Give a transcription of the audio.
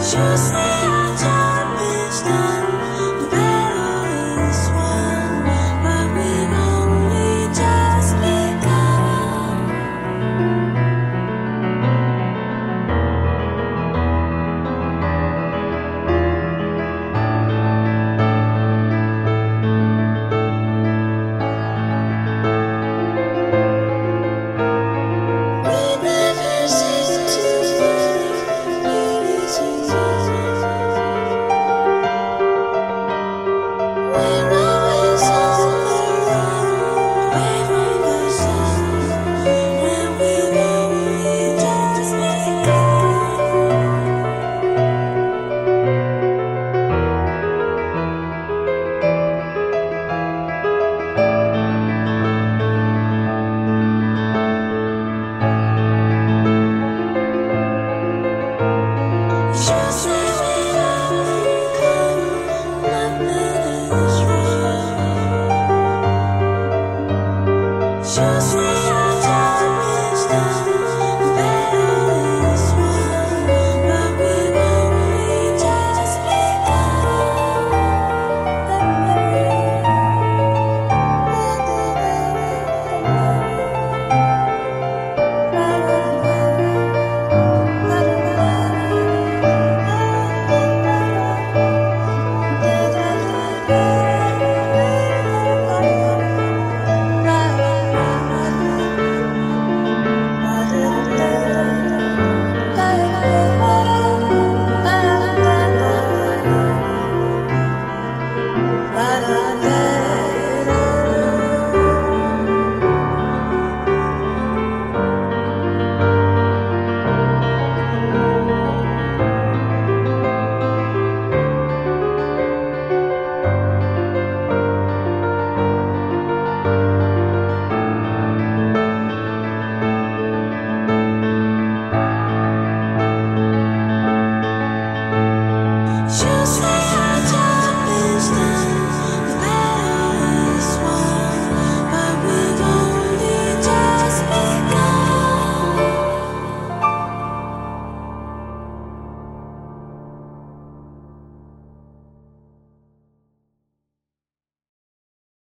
Just closeness